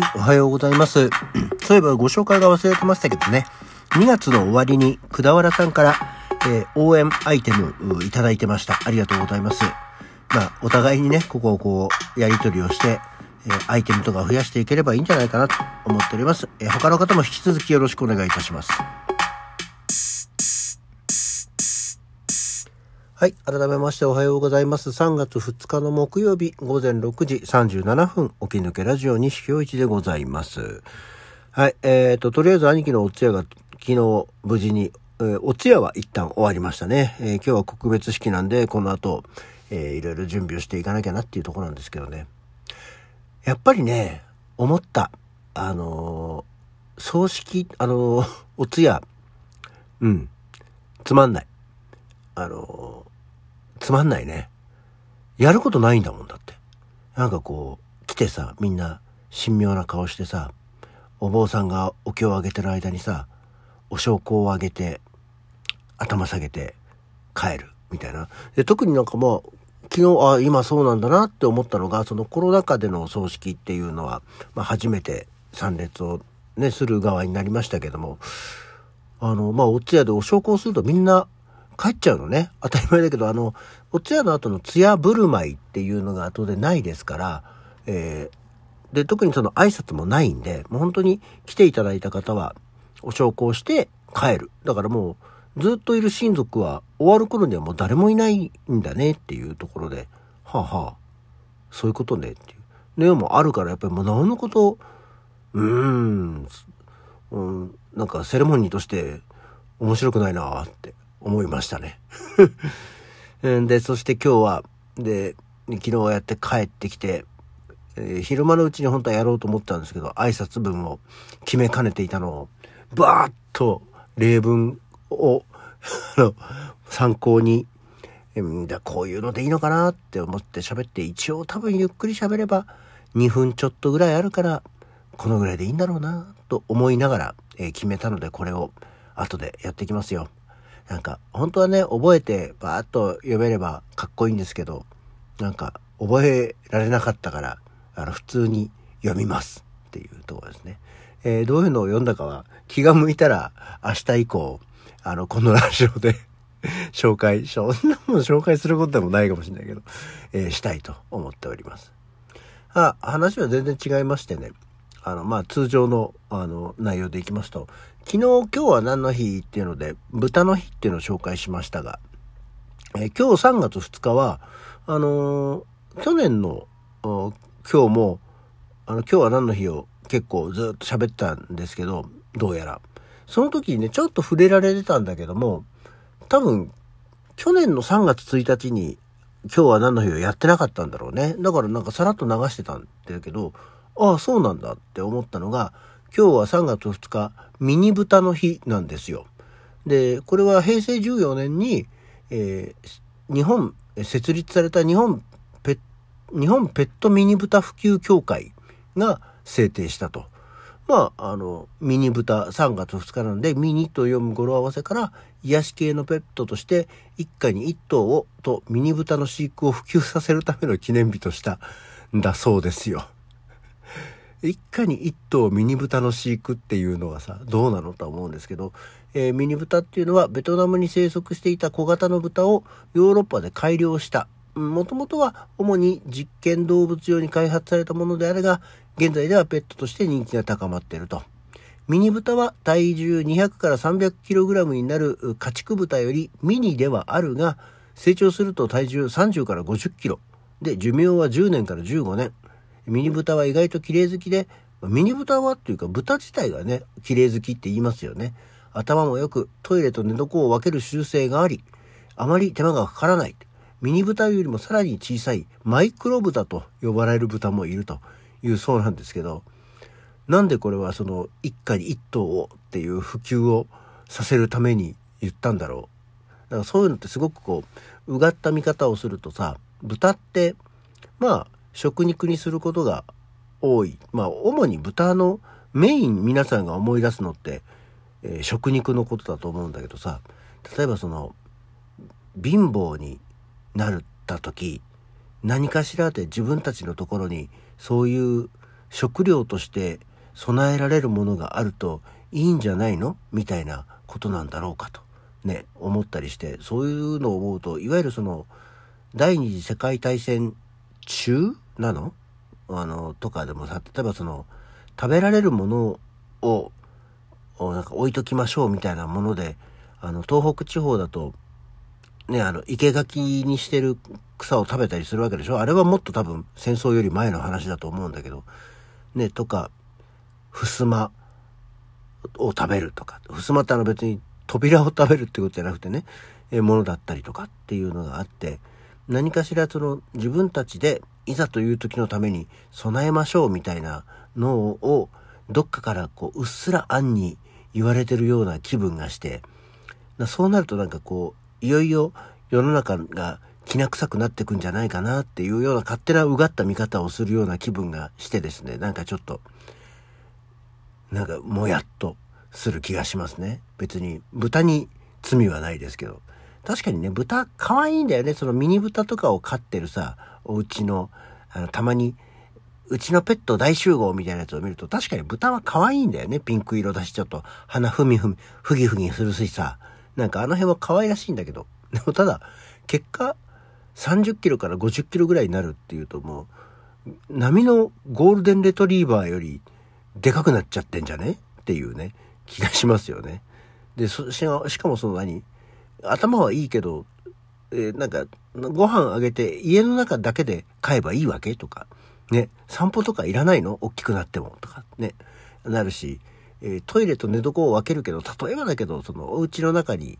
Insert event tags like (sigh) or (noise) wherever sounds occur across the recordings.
い、おはようございます。(clears throat) そういえばご紹介が忘れてましたけどね、2月の終わりに、くだわらさんから、えー応援アイテムいただいてました。ありがとうございます。まあ、お互いにね、ここをこう、やり取りをして、えーアイテムとか増やしていければいいんじゃないかなと思っております。えー他の方も引き続きよろしくお願いいたします。はい。改めましておはようございます。3月2日の木曜日午前6時37分、起き抜けラジオ西京一でございます。はい。えーと、とりあえず兄貴のお通夜が昨日無事に、えーお通夜は一旦終わりましたね。えー今日は告別式なんで、この後、えーいろいろ準備をしていかなきゃなっていうところなんですけどね。やっぱりね、思った。あのー葬式、あのー (laughs) お通夜、うん、つまんない。あのつまんないね。やることないんだもんだって。なんかこう、来てさ、みんな神妙な顔してさ、お坊さんがお経をあげてる間にさ、お焼香をあげて、頭下げて帰るみたいな。で、特になんかもう、昨日、あ、今そうなんだなって思ったのが、そのコロナ禍でのお葬式っていうのは、まあ初めて参列をね、する側になりましたけども、あの、まあ、お通夜でお焼香するとみんな帰っちゃうのね。当たり前だけど、あの、お通夜の後の通夜振る舞いっていうのが後でないですから、えーで、特にその挨拶もないんで、もう本当に来ていただいた方は、お焼香して帰る。だからもう、ずっといる親族は終わる頃にはもう誰もいないんだねっていうところで、はあはあ、そういうことねっていう。ね、もあるからやっぱりもうなおのこと、うーん、うん、なんかセレモニーとして面白くないなって思いましたね。(laughs) で、そして今日は、で、昨日やって帰ってきて、えー昼間のうちに本当はやろうと思ったんですけど、挨拶文を決めかねていたのを、バーッと例文を、(laughs) 参考に、うんだこういうのでいいのかなって思って喋って、一応多分ゆっくり喋れば2分ちょっとぐらいあるから、このぐらいでいいんだろうなと思いながら、えー決めたのでこれを後でやっていきますよ。なんか本当はね覚えてバーッと読めればかっこいいんですけどなんか覚えられなかったからあの普通に読みますっていうところですね。えーどういうのを読んだかは気が向いたら明日以降あのこのラジオで (laughs) 紹介そんなもん紹介することでもないかもしれないけど、えーしたいと思っております。あ、話は全然違いましてね。あの、まあ、通常の、あの、内容でいきますと、昨日、今日は何の日っていうので、豚の日っていうのを紹介しましたが、えー今日3月2日は、あのー去年の、今日も、あの、今日は何の日を結構ずっと喋ったんですけど、どうやら。その時にね、ちょっと触れられてたんだけども、多分、去年の3月1日に、今日は何の日をやってなかったんだろうね。だからなんかさらっと流してたんだけど、ああ、そうなんだって思ったのが、今日は3月2日、ミニ豚の日なんですよ。で、これは平成14年に、えー日本、設立された日本ペ、日本ペットミニ豚普及協会が制定したと。まあ、あの、ミニ豚3月2日なんで、ミニと読む語呂合わせから、癒し系のペットとして、一家に一頭を、とミニ豚の飼育を普及させるための記念日としたんだそうですよ。一家に一頭ミニ豚の飼育っていうのはさどうなのとは思うんですけど、えーミニ豚っていうのはベトナムに生息していた小型の豚をヨーロッパで改良した。もともとは主に実験動物用に開発されたものであるが現在ではペットとして人気が高まっていると。ミニ豚は体重200から 300kg になる家畜豚よりミニではあるが成長すると体重30から 50kg で寿命は10年から15年。ミニ豚は意外と綺麗好きで、ミニ豚はっていうか豚自体がね、綺麗好きって言いますよね。頭もよくトイレと寝床を分ける習性があり、あまり手間がかからない。ミニ豚よりもさらに小さいマイクロ豚と呼ばれる豚もいるというそうなんですけど、なんでこれはその一家に一頭をっていう普及をさせるために言ったんだろう。だからそういうのってすごくこう、うがった見方をするとさ、豚って、まあ、食肉にすることが多い。まあ、主に豚のメイン皆さんが思い出すのって、えー食肉のことだと思うんだけどさ、例えばその、貧乏になった時、何かしらで自分たちのところにそういう食料として備えられるものがあるといいんじゃないの？みたいなことなんだろうかとね、思ったりして、そういうのを思うと、いわゆるその、第二次世界大戦中なの？あの、とかでもさ、例えばその、食べられるものを、なんか置いときましょうみたいなもので、あの、東北地方だと、ね、あの、生垣にしてる草を食べたりするわけでしょ？あれはもっと多分戦争より前の話だと思うんだけど、ね、とか、襖を食べるとか、襖ってあの別に扉を食べるってことじゃなくてね、えものだったりとかっていうのがあって、何かしらその自分たちでいざという時のために備えましょうみたいなのをどっかからこううっすら暗に言われてるような気分がして、そうなるとなんかこう、いよいよ世の中がきな臭くなってくんじゃないかなっていうような勝手なうがった見方をするような気分がしてですね、なんかちょっと、なんかもやっとする気がしますね。別に豚に罪はないですけど。確かにね、豚可愛いんだよね。そのミニ豚とかを飼ってるさ、お家の、あの、たまに、うちのペット大集合みたいなやつを見ると、確かに豚は可愛いんだよね。ピンク色だし、ちょっと鼻ふみふみ、ふぎふぎするしさ。なんかあの辺は可愛らしいんだけど。(laughs) でもただ、結果、30キロから50キロぐらいになるっていうともう、波のゴールデンレトリーバーよりでかくなっちゃってんじゃね？っていうね。気がしますよね。で、ししかもその何？頭はいいけど、えー、なんか、ご飯あげて家の中だけで飼えばいいわけとか、ね、散歩とかいらないの？大きくなってもとか、ね、なるし、えー、トイレと寝床を分けるけど、例えばだけど、そのお家の中に、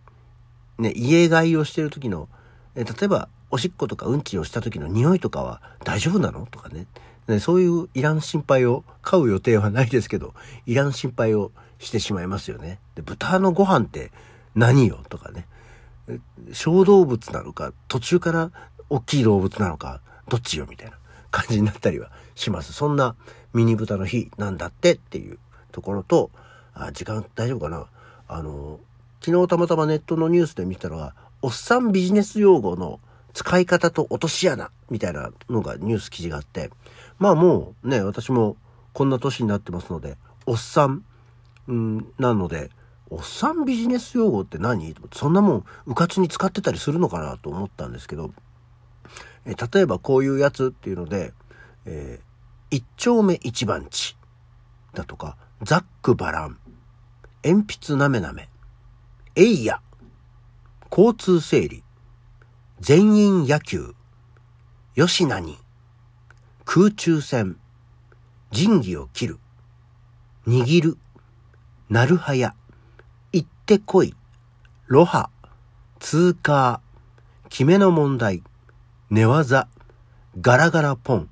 ね、家飼いをしてる時の、えー、例えば、おしっことかうんちをした時の匂いとかは大丈夫なの？とかね。ねそういういらん心配を、飼う予定はないですけど、いらん心配をしてしまいますよね。で、豚のご飯って何よ？とかね。小動物なのか、途中から大きい動物なのか、どっちよみたいな感じになったりはします。そんなミニ豚の日なんだってっていうところと、あ、時間大丈夫かな？あの、昨日たまたまネットのニュースで見たのは、おっさんビジネス用語の使い方と落とし穴みたいなのがニュース記事があって、まあもうね、私もこんな年になってますので、おっさんうん、なので、おっさんビジネス用語って何？そんなもん、うかつに使ってたりするのかなと思ったんですけど、え例えばこういうやつっていうので、えー、一丁目一番地だとか、ザックバラン、鉛筆なめなめ、エイヤ、交通整理、全員野球、吉何、空中戦、仁義を切る、握る、なるはや、ってこい、ロハ、通過、決めの問題、寝技、ガラガラポン、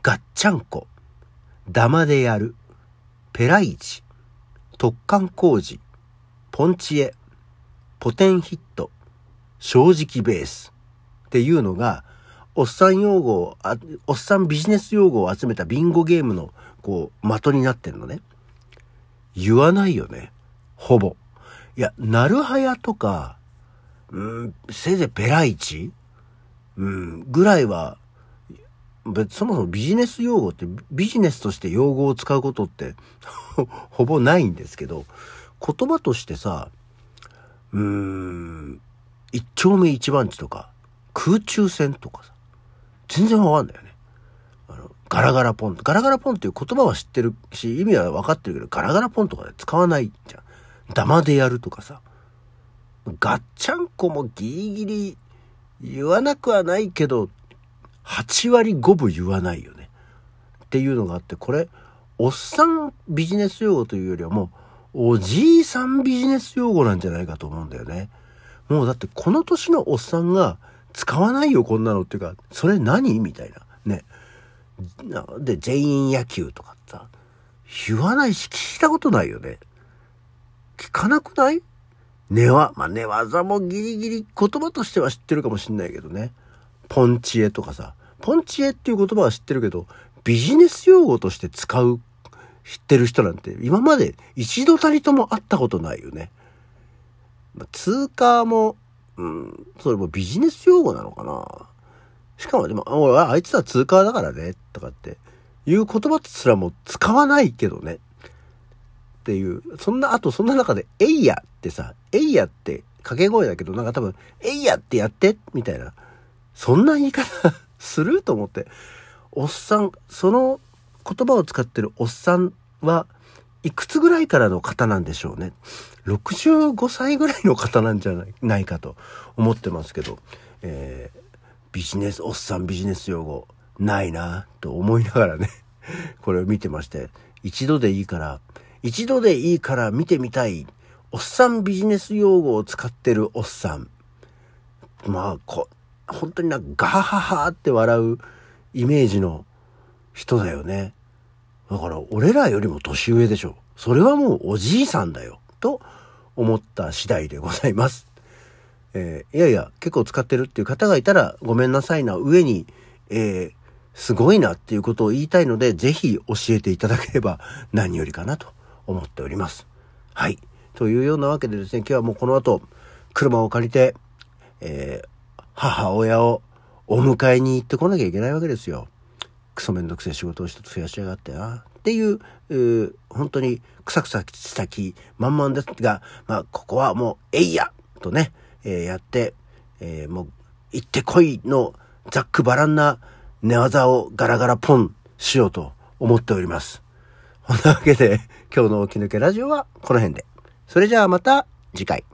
ガッチャンコ、ダマでやる、ペライチ、突貫工事、ポンチエ、ポテンヒット、正直ベース。っていうのが、おっさん用語を、おっさんビジネス用語を集めたビンゴゲームの、こう、的になってるのね。言わないよね。ほぼ。いや、なるはやとか、うん、せいぜいペライチ？うん、ぐらいは、そもそもビジネス用語ってビジネスとして用語を使うことって (laughs) ほぼないんですけど、言葉としてさ、うーん、一丁目一番地とか、空中戦とかさ、全然わかんないよねあの。ガラガラポン。ガラガラポンっていう言葉は知ってるし、意味は分かってるけど、ガラガラポンとかで使わないじゃん。ダマでやるとかさ。ガッチャンコもギリギリ言わなくはないけど、8割5分言わないよね。っていうのがあって、これ、おっさんビジネス用語というよりはもう、おじいさんビジネス用語なんじゃないかと思うんだよね。もうだってこの年のおっさんが使わないよこんなのっていうか、それ何みたいな。ね。で、全員野球とかさ、言わないし聞いたことないよね。聞かなくない？寝は、まあ、寝技もギリギリ言葉としては知ってるかもしんないけどね。ポンチエとかさ。ポンチエっていう言葉は知ってるけど、ビジネス用語として使う、知ってる人なんて今まで一度たりとも会ったことないよね。まあ、通貨も、うん、それもビジネス用語なのかなしかもでも、俺はあいつは通貨だからね、とかっていう言葉すらも使わないけどね。っていう。そんな、あとそんな中で、えいやってさ、えいやって掛け声だけど、なんか多分、えいやってやってみたいな。そんな言い方すると思って。おっさん、その言葉を使ってるおっさんはいくつぐらいからの方なんでしょうね。65歳ぐらいの方なんじゃないかと思ってますけど、えー、ビジネス、おっさんビジネス用語、ないなと思いながらね、これを見てまして、一度でいいから、一度でいいから見てみたい、おっさんビジネス用語を使ってるおっさん。まあ、こ、本当になんかガハハハって笑うイメージの人だよね。だから俺らよりも年上でしょ。それはもうおじいさんだよ。と思った次第でございます。えー、いやいや、結構使ってるっていう方がいたらごめんなさいな上に、えー、すごいなっていうことを言いたいので、ぜひ教えていただければ何よりかなと思っております。はい。というようなわけでですね、今日はもうこの後、車を借りて、えー、母親をお迎えに行ってこなきゃいけないわけですよ。クソめんどくせえ仕事を一つ増やしやがってな。っていう、う本当にくさくさした気満々ですが、まあ、ここはもう、えいやとね、えー、やって、えー、もう、行ってこいのざっくばらんな寝技をガラガラポンしようと思っております。(laughs) そんなわけで、今日の起き抜けラジオはこの辺で。それじゃあまた次回。